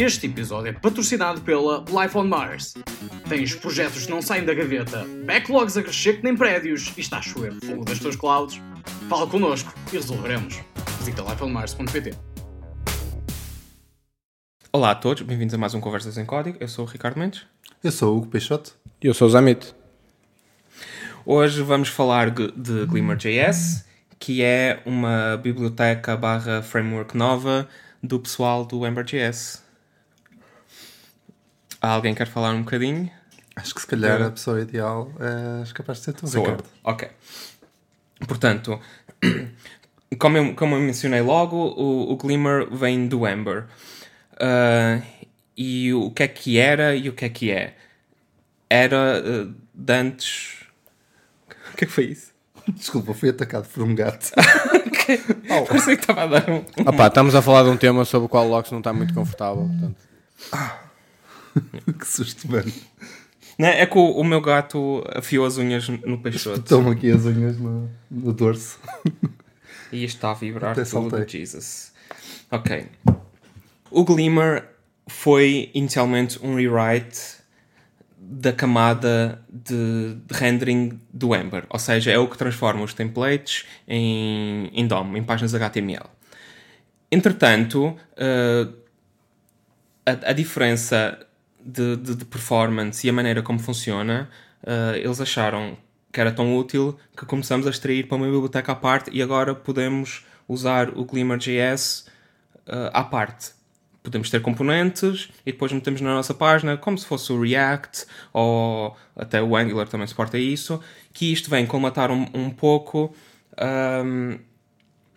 Este episódio é patrocinado pela Life on Mars. Tens projetos que não saem da gaveta, backlogs a crescer que nem prédios e está a chover fogo das tuas clouds? Fala connosco e resolveremos. Visita lifeonmars.pt Olá a todos, bem-vindos a mais um Conversas em Código. Eu sou o Ricardo Mendes. Eu sou o Hugo Peixoto. E eu sou o Zamit. Hoje vamos falar de de GlimmerJS, que é uma biblioteca barra framework nova do pessoal do Ember.js. Alguém quer falar um bocadinho? Acho que se calhar Eu. a pessoa ideal é capaz de ser tu, Sou eu. Ricardo. Ok. Portanto, como eu, como eu mencionei logo, o, o Glimmer vem do Ember. Ah, e o que é que era e o que é que é? Era ah, de antes. O que é que foi isso? Desculpa, fui atacado por um gato. Parecia que estava a dar um. Ah pá, estamos a falar de um tema sobre o qual o Locks não está muito confortável. Portanto. que susto, mano. Não, é que o, o meu gato afiou as unhas no peixoto Estão aqui as unhas no, no dorso. e isto está a vibrar Até tudo. saltei. Jesus. Ok. O Glimmer foi inicialmente um rewrite da camada de, de rendering do Ember. Ou seja, é o que transforma os templates em, em DOM, em páginas HTML. Entretanto, eh, a, a diferença de, de- de performance e a maneira como funciona, eh, eles acharam que era tão útil que começamos a extrair para uma biblioteca à parte e agora podemos usar o GlimmerJS eh, à parte. Podemos ter componentes e depois metemos na nossa página como se fosse o React ou até o Angular também suporta isso, que isto vem colmatar um, um pouco ahm,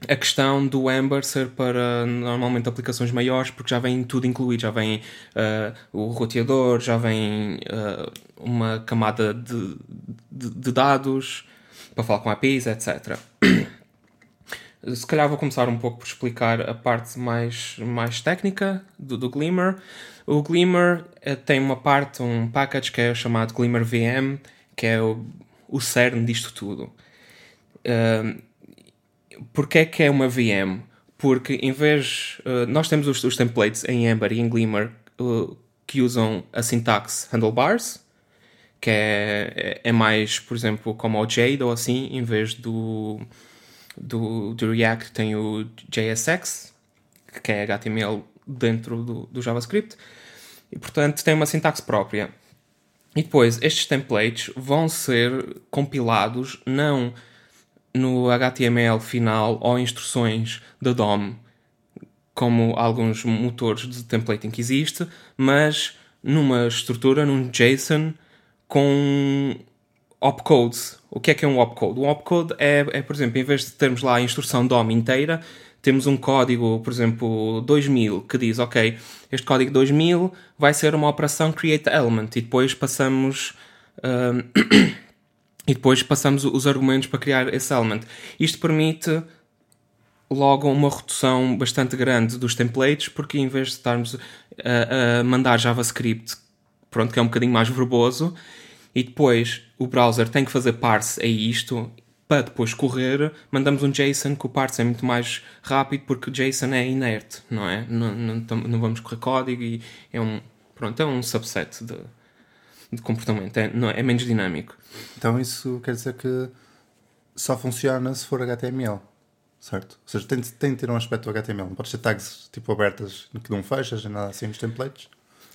a questão do Ember ser para normalmente aplicações maiores, porque já vem tudo incluído, já vem ah, o roteador, já vem ah, uma camada de, de- de dados para falar com APIs, etc. Se calhar vou começar um pouco por explicar a parte mais, mais técnica do, do Glimmer. O Glimmer eh, tem uma parte, um package que é chamado Glimmer VM, que é o, o cerne disto tudo. Uh, Porquê é que é uma VM? Porque em vez. uh, nós temos os, os templates em Ember e em Glimmer uh, que usam a sintaxe handlebars, que é, é- é mais, por exemplo, como o Jade ou assim, em vez do, do, do React tem o JSX, que é HTML dentro do, do JavaScript, e portanto tem uma sintaxe própria. E depois, estes templates vão ser compilados não no HTML final ou instruções da DOM, como alguns motores de templating que existe, mas numa estrutura, num JSON com opcodes. O que é que é um opcode? Um opcode é, é, por exemplo, em vez de termos lá a instrução DOM inteira, temos um código, por exemplo, 2000, que diz, ok, este código 2000 vai ser uma operação create element e depois passamos... hum, e depois passamos os argumentos para criar esse element. Isto permite logo uma redução bastante grande dos templates, porque em vez de estarmos a, a mandar JavaScript, pronto, que é um bocadinho mais verboso, e depois o browser tem que fazer parse a isto, para depois correr, mandamos um JSON que o parse é muito mais rápido, porque JSON é inerte, não é? Não, não, não vamos correr código e é um, pronto, é um subset de, de comportamento, é, não, é menos dinâmico. Então isso quer dizer que só funciona se for HTML, certo? Ou seja, tem, tem de ter um aspecto HTML. Não pode ser tags tipo abertas que não fechas, nada assim nos templates.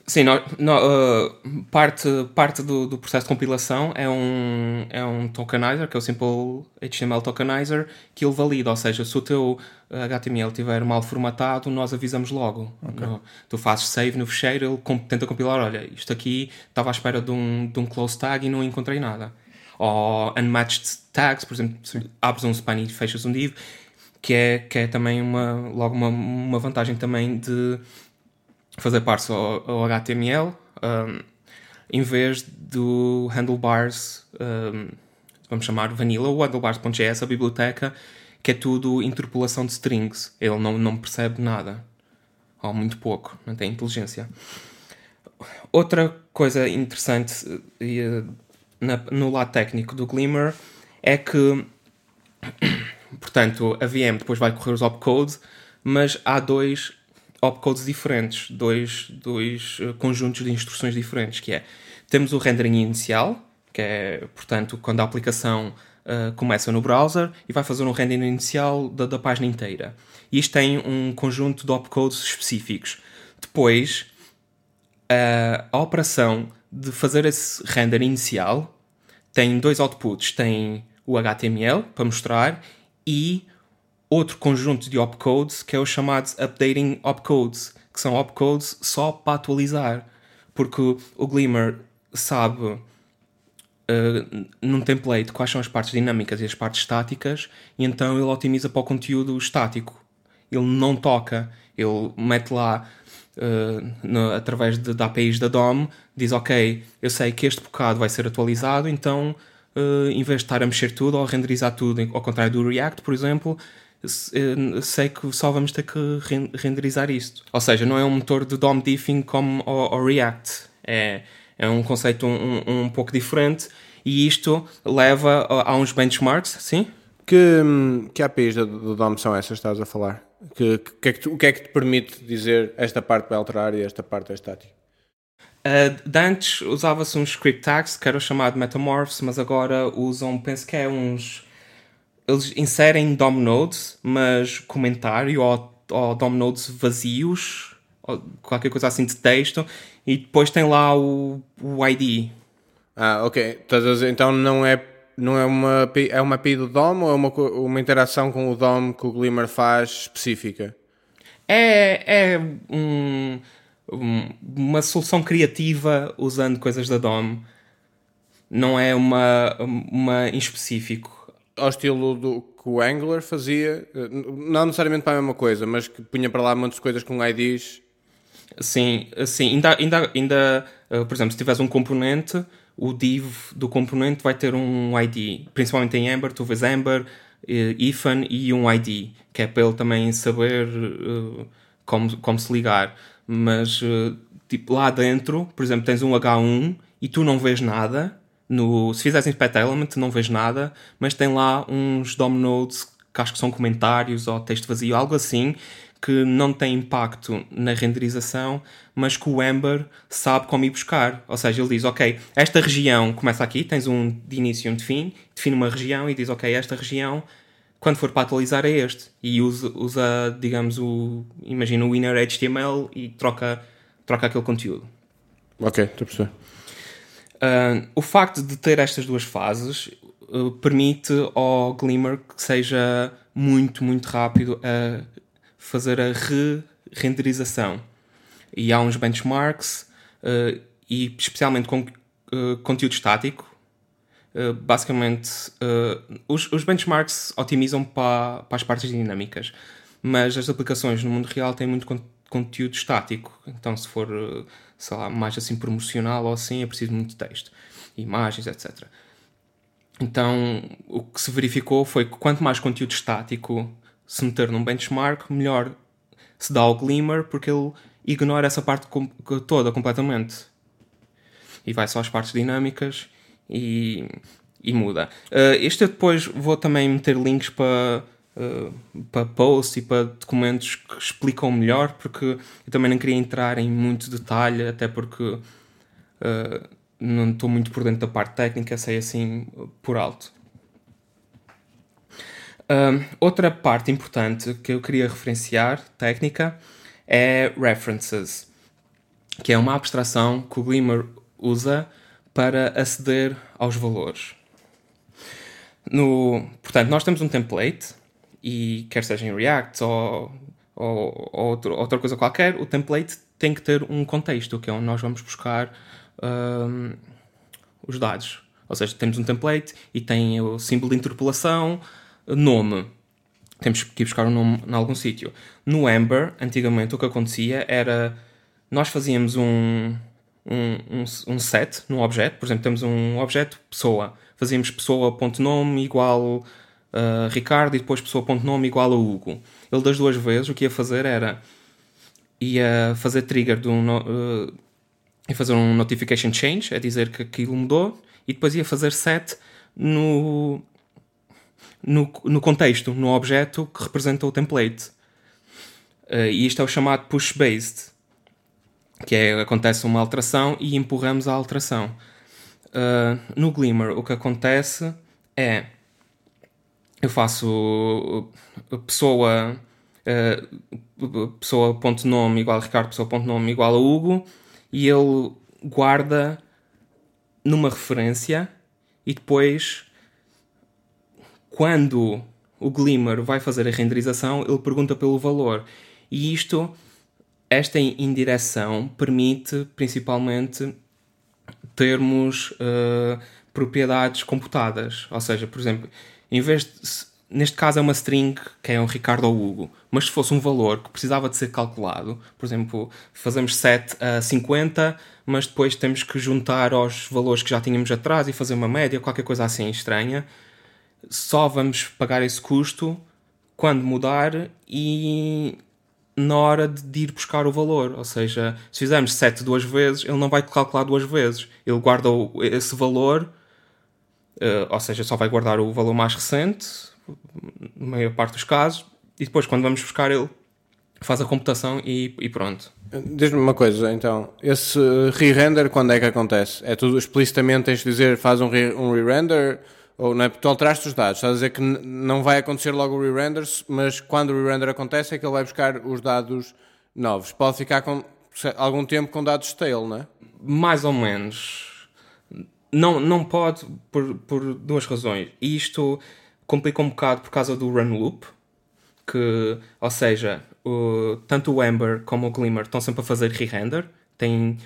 Sim, nó- nó- uh, parte, parte do, do processo de compilação é um, é um tokenizer, que é o Simple HTML Tokenizer, que ele valida, ou seja, se o teu HTML estiver mal formatado, nós avisamos logo. No- tu fazes save no fecheiro, ele com- tenta compilar, olha, isto aqui estava à espera de um, de um close tag e não encontrei nada. Ou unmatched tags, por exemplo, abres um span e fechas um div, que é, que é também uma, logo uma, uma vantagem também de fazer parte ao, ao HTML um, em vez do handlebars, um, vamos chamar vanilla, o handlebars.js, a biblioteca, que é tudo interpolação de strings. Ele não, não percebe nada. Ou muito pouco, não tem inteligência. Outra coisa interessante eh, na- no lado técnico do Glimmer é que, portanto, a VM depois vai correr os opcodes, mas há dois opcodes diferentes, dois, dois uh, conjuntos de instruções diferentes, que é, temos o rendering inicial, que é, portanto, quando a aplicação uh, começa no browser e vai fazer um rendering inicial da, da página inteira. E isto tem um conjunto de opcodes específicos. Depois, uh, a operação de fazer esse render inicial tem dois outputs. Tem o HTML para mostrar e outro conjunto de opcodes que é o chamado updating opcodes, que são opcodes só para Porque o Glimmer sabe uh, num template quais são as partes dinâmicas e as partes estáticas, e então ele otimiza para o conteúdo estático. Ele não toca, ele mete lá uh, no, através de, APIs da DOM, diz ok, eu sei que este bocado vai ser atualizado, então uh, em vez de estar a mexer tudo ou a renderizar tudo, ao contrário do React, por exemplo, sei que só vamos ter que renderizar isto. Ou seja, não é um motor de DOM diffing como o, React. É, é um conceito um, um, pouco diferente e isto leva a, a uns benchmarks, sim? Que, que APIs do DOM são essas que estás a falar? Que, que, é que tu, o que é que te permite dizer esta parte vai alterar e esta parte é estática? Uh, de antes usava-se uns script tags que era chamado metamorphs, mas agora usam, penso que é uns eles inserem DOM nodes, mas comentário ou, ou DOM nodes vazios, ou qualquer coisa assim de texto, e depois tem lá o, o ID. Ah, ok. Então não é, não é uma API, é uma API do DOM ou é uma, uma interação com o DOM que o Glimmer faz específica? É, é um, uma solução criativa usando coisas da DOM. Não é uma, uma em específico ao estilo do que o Angular fazia, não necessariamente para a mesma coisa, mas que punha para lá muitas coisas com IDs. Sim, sim. Ainda, ainda, ainda uh, por exemplo, se tiveres um componente, o div do componente vai ter um ID. Principalmente em Ember, tu vês Ember, uh, ifan e um ID, que é para ele também saber como, como se ligar. Mas, tipo, lá dentro, por exemplo, tens um H1 e tu não vês nada, no, se fizeres Inspect Element, não vês nada, mas tem lá uns DOM nodes que acho que são comentários ou texto vazio, algo assim, que não tem impacto na renderização, mas que o Ember sabe como ir buscar. Ou seja, ele diz, ok, esta região começa aqui, tens um de início e um de fim, define uma região e diz, ok, esta região, quando for para atualizar é este. E usa, usa digamos, o, imagina o inner HTML e troca, troca aquele conteúdo. Ok, estou a perceber. Uh, o facto de ter estas duas fases uh, permite ao Glimmer que seja muito, muito rápido a fazer a re-renderização. E há uns benchmarks, uh, e especialmente com conteúdo estático. basicamente, os, os, benchmarks otimizam para, para as partes dinâmicas, mas as aplicações no mundo real têm muito conteúdo estático. Então, se for sei lá, mais assim promocional ou assim, é preciso muito texto, imagens, etc. Então, o que se verificou foi que quanto mais conteúdo estático se meter num benchmark, melhor se dá ao Glimmer, porque ele ignora essa parte toda completamente. E vai só às partes dinâmicas e, e muda. Uh, este eu depois vou também meter links para uh, para posts e para documentos que explicam melhor, porque eu também não queria entrar em muito detalhe, até porque uh, não estou muito por dentro da parte técnica, sei assim por alto. Uh, outra parte importante que eu queria referenciar, técnica, é references, que é uma abstração que o Glimmer usa para aceder aos valores. No, portanto, nós temos um template e quer seja em React ou, ou, ou outro, outra coisa qualquer, o template tem que ter um contexto, que é onde nós vamos buscar um, os dados. Ou seja, temos um template e tem o símbolo de interpolação, nome. Temos que ir buscar o um nome em algum sítio. No Ember, antigamente, o que acontecia era nós fazíamos um, um, um, um set num objeto, por exemplo, temos um objeto pessoa, fazíamos pessoa.nome igual uh, Ricardo e depois pessoa.nome igual a Hugo. Ele das duas vezes o que ia fazer era ia fazer trigger de um uh, ia fazer um notification change, é dizer que aquilo mudou, e depois ia fazer set no, no, no contexto, no objeto que representa o template. Uh, e isto é o chamado push-based, que é acontece uma alteração e empurramos a alteração. Uh, no Glimmer, o que acontece é eu faço pessoa uh, pessoa ponto nome igual a Ricardo pessoa ponto nome igual a Hugo e ele guarda numa referência e depois quando o Glimmer vai fazer a renderização ele pergunta pelo valor. E isto esta indireção permite principalmente termos uh, propriedades computadas. Ou seja por exemplo em vez de neste caso é uma string que é um Ricardo ou Hugo, mas se fosse um valor que precisava de ser calculado, por exemplo, fazemos set a 50, mas depois temos que juntar aos valores que já tínhamos atrás e fazer uma média, qualquer coisa assim estranha, só vamos pagar esse custo quando mudar e na hora de ir buscar o valor. Ou seja, se fizermos set duas vezes, ele não vai calcular duas vezes. Ele guarda esse valor, eh, ou seja, só vai guardar o valor mais recente na maior parte dos casos, e depois, quando vamos buscar, ele faz a computação e, e pronto. Diz-me uma coisa, então, esse re-render quando é que acontece? É tudo explicitamente, tens de dizer, faz um re-render, ou não é? Tu alteraste os dados, estás a dizer que não vai acontecer logo o re-render, mas quando o re-render acontece é que ele vai buscar os dados novos. Pode ficar com algum tempo com dados stale, não é? Mais ou menos. Não, não pode, por, por duas razões. Isto complica um bocado por causa do run loop, que, ou seja, o, tanto o Ember como o Glimmer estão sempre a fazer re-render, tem,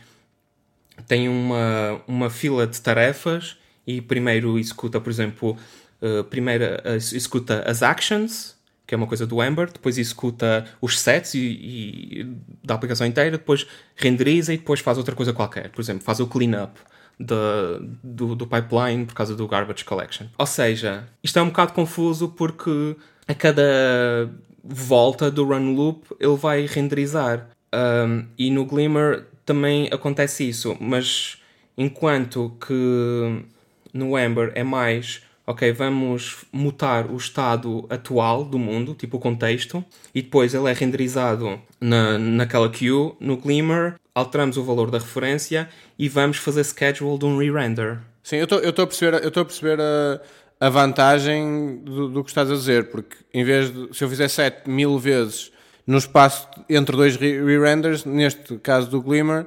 tem uma, uma fila de tarefas e primeiro executa, por exemplo, uh, primeiro executa as actions, que é uma coisa do Ember, depois executa os sets e, e, da aplicação inteira, depois renderiza e depois faz outra coisa qualquer. Por exemplo, faz o cleanup do, do pipeline por causa do garbage collection. Ou seja, isto é um bocado confuso porque a cada volta do run loop ele vai renderizar. Um, e no Glimmer também acontece isso, mas enquanto que no Ember é mais ok, vamos mutar o estado atual do mundo, tipo o contexto, e depois ele é renderizado na, naquela queue, no Glimmer, alteramos o valor da referência e vamos fazer schedule de um re-render. Sim, eu estou a perceber, eu a, perceber a, a vantagem do, do, que estás a dizer, porque em vez de, se eu fizer 7 mil vezes no espaço entre dois re-renders, neste caso do Glimmer,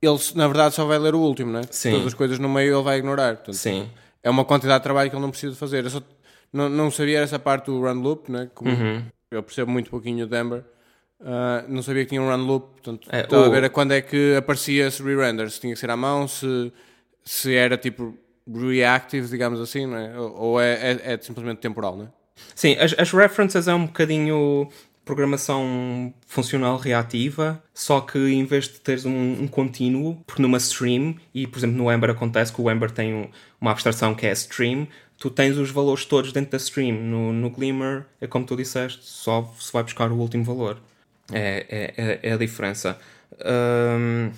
ele na verdade só vai ler o último, não é? Sim. Todas as coisas no meio ele vai ignorar. Portanto, Sim é uma quantidade de trabalho que ele não precisa fazer. Eu só, não, não sabia essa parte do run loop, né? Como uhum. eu percebo muito pouquinho de Ember. Uh, não sabia que tinha um run loop, portanto, é, estava o... a ver a quando é que aparecia esse re-render, se tinha que ser à mão, se, se era tipo reactive, digamos assim, não é? ou, ou é, é, é, simplesmente temporal, não é? Sim, as, as references é um bocadinho programação funcional reativa, só que em vez de teres um, um contínuo, porque numa stream, e por exemplo no Ember acontece que o Ember tem um, uma abstração que é stream, tu tens os valores todos dentro da stream. No, no Glimmer é como tu disseste, só se vai buscar o último valor. É, é, é, é a diferença. Um,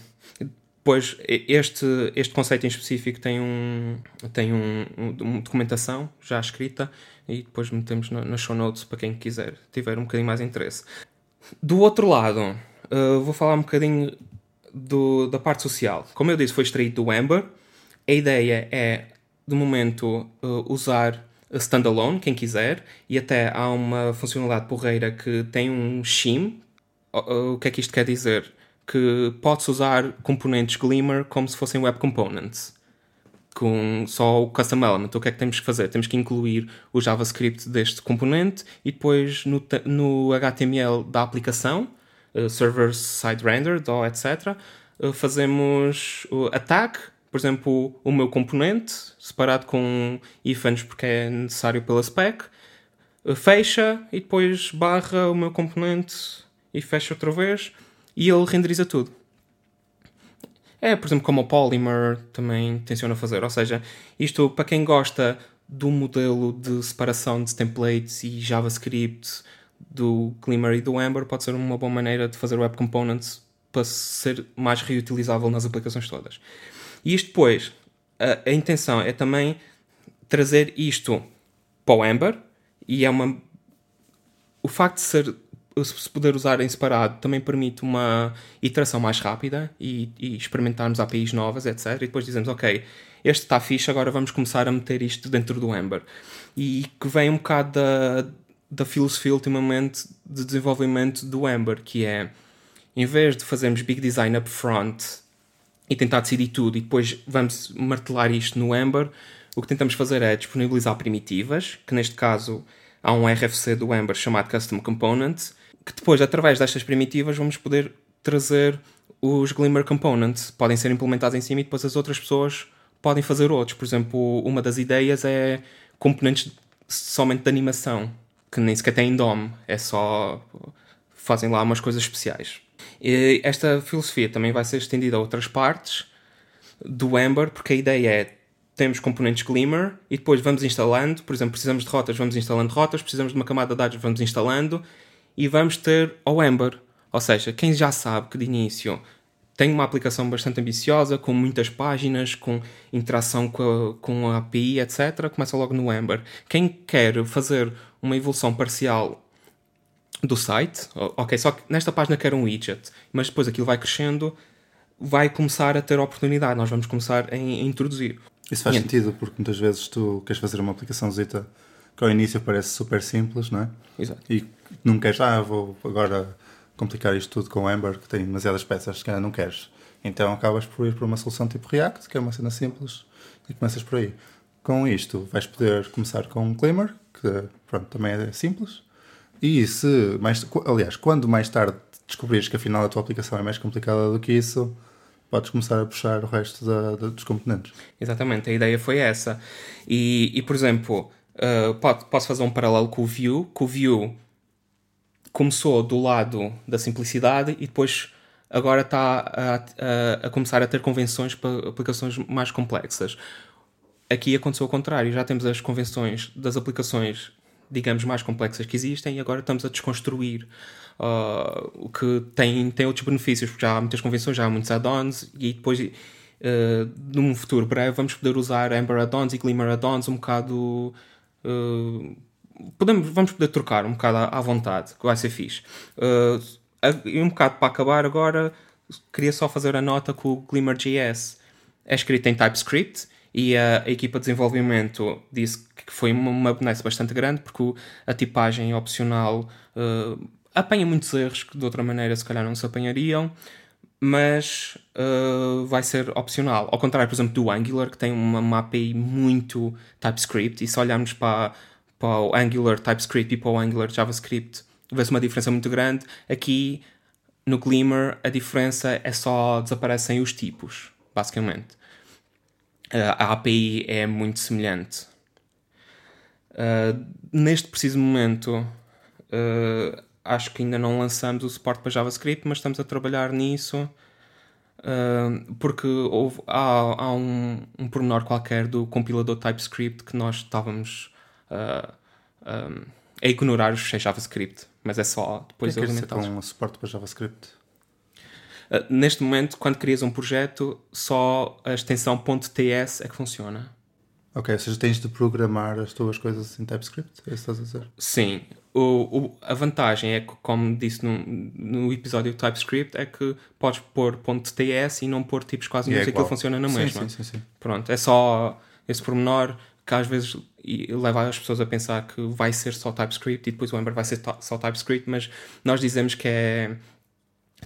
Pois, este, este conceito em específico tem, um, tem um, uma documentação já escrita e depois metemos nas show notes para quem quiser, tiver um bocadinho mais interesse. Do outro lado, uh, vou falar um bocadinho do, da parte social. Como eu disse, foi extraído do Ember. A ideia é, de momento, uh, usar standalone, quem quiser, e até há uma funcionalidade porreira que tem um shim. O que é que isto quer dizer? Que pode-se usar componentes Glimmer como se fossem web components com só o custom element. O que é que temos que fazer? Temos que incluir o JavaScript deste componente e depois no, no HTML da aplicação, uh, server side rendered ou etc., uh, fazemos o attack, por exemplo, o meu componente, separado com ifs porque é necessário pela spec, uh, fecha e depois barra o meu componente e fecha outra vez e ele renderiza tudo. É, por exemplo, como o Polymer também tenciona fazer. Ou seja, isto para quem gosta do modelo de separação de templates e JavaScript do Glimmer e do Ember, pode ser uma boa maneira de fazer web components para ser mais reutilizável nas aplicações todas. E isto depois, a, a intenção é também trazer isto para o Ember e é uma. O facto de ser se puder usar em separado, também permite uma iteração mais rápida e, e experimentarmos APIs novas, etc. E depois dizemos, ok, este está fixe, agora vamos começar a meter isto dentro do Ember. E que vem um bocado da, da filosofia, ultimamente, de desenvolvimento do Ember, que é, em vez de fazermos big design up front e tentar decidir tudo e depois vamos martelar isto no Ember, o que tentamos fazer é disponibilizar primitivas, que neste caso há um RFC do Ember chamado Custom Component, que depois, através destas primitivas, vamos poder trazer os Glimmer Components. Podem ser implementados em cima e depois as outras pessoas podem fazer outros. Por exemplo, uma das ideias é componentes somente de animação, que nem sequer têm DOM, é só fazem lá umas coisas especiais. E esta filosofia também vai ser estendida a outras partes do Ember, porque a ideia é temos componentes Glimmer e depois vamos instalando, por exemplo, precisamos de rotas, vamos instalando rotas, precisamos de uma camada de dados, vamos instalando e vamos ter ao Ember. Ou seja, quem já sabe que de início tem uma aplicação bastante ambiciosa, com muitas páginas, com interação com a, com a API, etc., começa logo no Ember. Quem quer fazer uma evolução parcial do site, ok, só que nesta página quer um widget, mas depois aquilo vai crescendo, vai começar a ter oportunidade, nós vamos começar a, introduzir. Isso faz e sentido, porque muitas vezes tu queres fazer uma aplicação zeta que ao início parece super simples, não é? Exato. E não queres, ah, vou agora complicar isto tudo com o Ember, que tem demasiadas peças que não queres. Então acabas por ir para uma solução tipo React, que é uma cena simples, e começas por aí. Com isto, vais poder começar com um Glimmer, que pronto, também é simples. E se, mais, aliás, quando mais tarde descobrires que afinal a tua aplicação é mais complicada do que isso, podes começar a puxar o resto da, da, dos componentes. Exatamente, a ideia foi essa. E, e por exemplo, pode, posso fazer um paralelo com o Vue, que o Vue começou do lado da simplicidade e depois agora está a, a, a começar a ter convenções para aplicações mais complexas. Aqui aconteceu o contrário, já temos as convenções das aplicações, digamos, mais complexas que existem e agora estamos a desconstruir uh, o que tem, tem outros benefícios, porque já há muitas convenções, já há muitos add-ons e depois, uh, num futuro breve, vamos poder usar Ember add-ons e Glimmer add-ons um bocado. Uh, podemos, vamos poder trocar um bocado à, vontade, que vai ser fixe. Uh, e um bocado para acabar agora, queria só fazer a nota que o Glimmer.js é escrito em TypeScript e a, a, equipa de desenvolvimento disse que foi uma, uma benesse bastante grande porque a tipagem opcional uh, apanha muitos erros que de outra maneira se calhar não se apanhariam mas uh, vai ser opcional. Ao contrário, por exemplo, do Angular, que tem uma, uma API muito TypeScript, e se olharmos para, para o Angular TypeScript e para o Angular JavaScript, vê-se uma diferença muito grande. Aqui no Glimmer a diferença é só desaparecem os tipos, basicamente. Uh, a API é muito semelhante. Uh, neste preciso momento, uh, acho que ainda não lançamos o suporte para JavaScript, mas estamos a trabalhar nisso. porque houve, há, há um, um pormenor qualquer do compilador TypeScript que nós estávamos uh, um, a ignorar os fecheiros JavaScript, mas é só depois de alimentar com um suporte para JavaScript? Uh, neste momento, quando crias um projeto, só a extensão .ts é que funciona. Ok, ou seja, tens de programar as tuas coisas em TypeScript? É isso que estás a dizer? Sim. O, o, a vantagem é que, como disse no, no episódio do TypeScript, é que podes pôr .ts e não pôr tipos quase nenhum, é aquilo funciona na mesma. Sim, sim, sim, sim. Pronto, é só esse pormenor que às vezes leva as pessoas a pensar que vai ser só TypeScript e depois o Ember vai ser só TypeScript, mas nós dizemos que é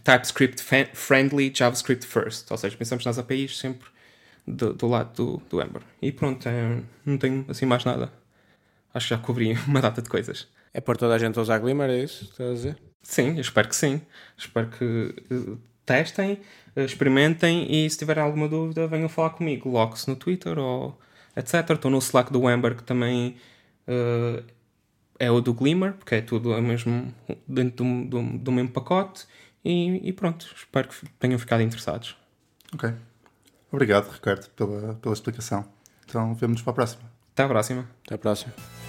TypeScript friendly, JavaScript first. Ou seja, pensamos nas APIs sempre do, do lado do, do Ember. E pronto, é, não tenho assim mais nada. Acho que já cobri uma data de coisas. É por toda a gente usar Glimmer, é isso que estás a dizer? Sim, eu espero que sim. Espero que uh, testem, experimentem e se tiverem alguma dúvida venham falar comigo. Logo-se no Twitter ou etc. Estou no Slack do Ember, que também uh, é o do Glimmer, porque é tudo é mesmo dentro do, do, do mesmo pacote. E, e, pronto, espero que tenham ficado interessados. Ok. Obrigado, Ricardo, pela, pela explicação. Então, vemo-nos para a próxima. Até à próxima. Até à próxima.